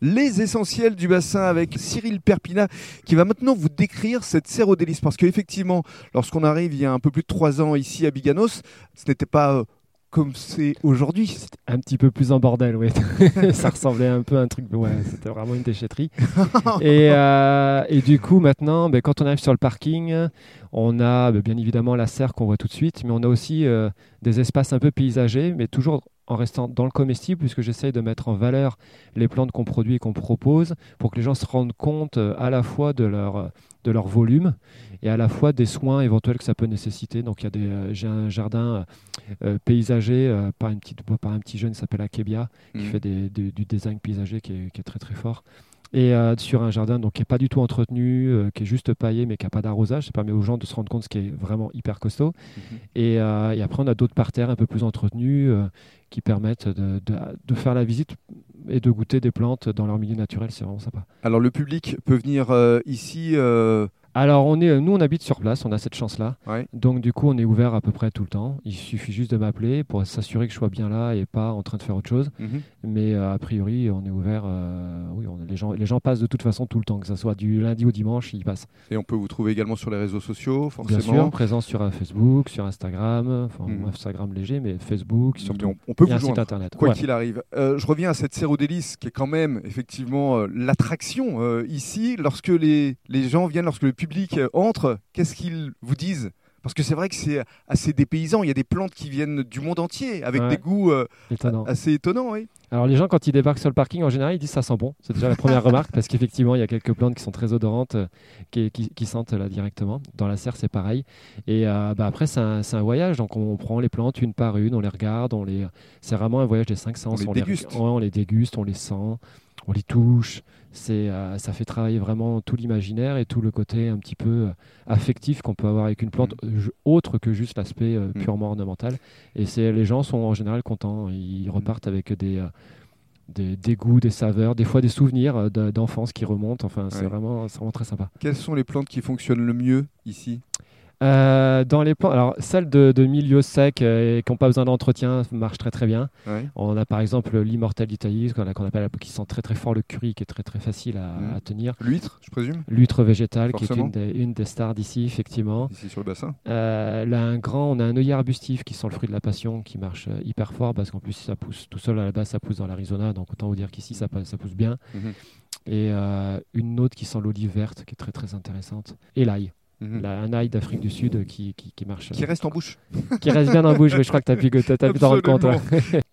les essentiels du bassin avec Cyril Perpina qui va maintenant vous décrire cette serre au délice. Parce qu'effectivement, lorsqu'on arrive il y a un peu plus de trois ans ici à Biganos, ce n'était pas euh, comme c'est aujourd'hui. C'était un petit peu plus en bordel, oui. ça ressemblait un peu à un truc, ouais, c'était vraiment une déchetterie. et, euh, et, du coup, maintenant, ben, quand on arrive sur le parking, on a ben, bien évidemment la serre qu'on voit tout de suite, mais on a aussi euh, des espaces un peu paysagers, mais toujours en restant dans le comestible, puisque j'essaye de mettre en valeur les plantes qu'on produit et qu'on propose, pour que les gens se rendent compte euh, à la fois de leur, de leur volume et à la fois des soins éventuels que ça peut nécessiter. Donc, il y a des, euh, j'ai un jardin euh, paysager par, une petite, par un petit jeune qui s'appelle Akebia, qui mmh. fait des, du design paysager qui est, qui est très très fort et sur un jardin donc, qui n'est pas du tout entretenu, qui est juste paillé mais qui n'a pas d'arrosage. Ça permet aux gens de se rendre compte ce qui est vraiment hyper costaud. Mmh. Et, et, après, on a d'autres parterres un peu plus entretenus qui permettent de, de, faire la visite et de goûter des plantes dans leur milieu naturel. C'est vraiment sympa. Alors le public peut venir euh, ici euh, alors, on est, nous, on habite sur place, on a cette chance-là. Donc, du coup, on est ouvert à peu près tout le temps. Il suffit juste de m'appeler pour s'assurer que je sois bien là et pas en train de faire autre chose. Mhm. Mais euh, a priori, on est ouvert. Euh, oui, les, gens, les gens passent de toute façon tout le temps, que ce soit du lundi au dimanche, ils passent. Et on peut vous trouver également sur les réseaux sociaux, forcément Bien sûr, présent sur euh, Facebook, sur Instagram, enfin, mhm. Instagram léger, mais Facebook, surtout. On, peut vous joindre, internet. Quoi qu'il arrive. je reviens à cette Cérodélice qui est quand même, effectivement, l'attraction ici. Lorsque les, les gens viennent, lorsque le public entre, qu'est-ce qu'ils vous disent? Parce que c'est vrai que c'est assez dépaysant. Il y a des plantes qui viennent du monde entier avec des goûts euh, assez étonnants. Oui. Alors les gens quand ils débarquent sur le parking en général ils disent ça sent bon. C'est déjà la première remarque parce qu'effectivement il y a quelques plantes qui sont très odorantes euh, qui, qui, sentent là directement. Dans la serre c'est pareil. Et euh, bah, après c'est un, un, voyage donc on, prend les plantes une par une, on les regarde, on les. C'est vraiment un voyage des cinq sens. On les déguste. on les déguste, on les sent, on les touche c'est euh, ça fait travailler vraiment tout l'imaginaire et tout le côté un petit peu euh, affectif qu'on peut avoir avec une plante mm. autre que juste l'aspect euh, mm. purement ornemental. Et c'est les gens sont en général contents, ils repartent avec des des, goûts, des saveurs, des fois des souvenirs d'enfance qui remontent. Enfin, c'est vraiment, vraiment très sympa. Quelles sont les plantes qui fonctionnent le mieux ici? Euh, dans les plantes, alors celles de, de milieu sec euh, et qui n'ont pas besoin d'entretien marchent très très bien. On a par exemple l'immortel Italie qu'on appelle qui sent très très fort le curry, qui est très très facile à, mmh. tenir. L'huître, je présume. L'huître végétale, qui est une des, une des, stars d'ici effectivement. Ici sur le bassin. Euh, là, un grand, on a un œillet arbustif qui sent le fruit de la passion, qui marche hyper fort parce qu'en plus ça pousse tout seul à la base, ça pousse dans l'Arizona, donc autant vous dire qu'ici ça, ça pousse bien. Mmh. Et une autre qui sent l'olive verte, qui est très très intéressante, et l'ail. Mhm. un ail d'Afrique du Sud qui, qui, marche. Qui reste en bouche. qui reste bien en bouche, je crois que tu as pu t'en rendre compte.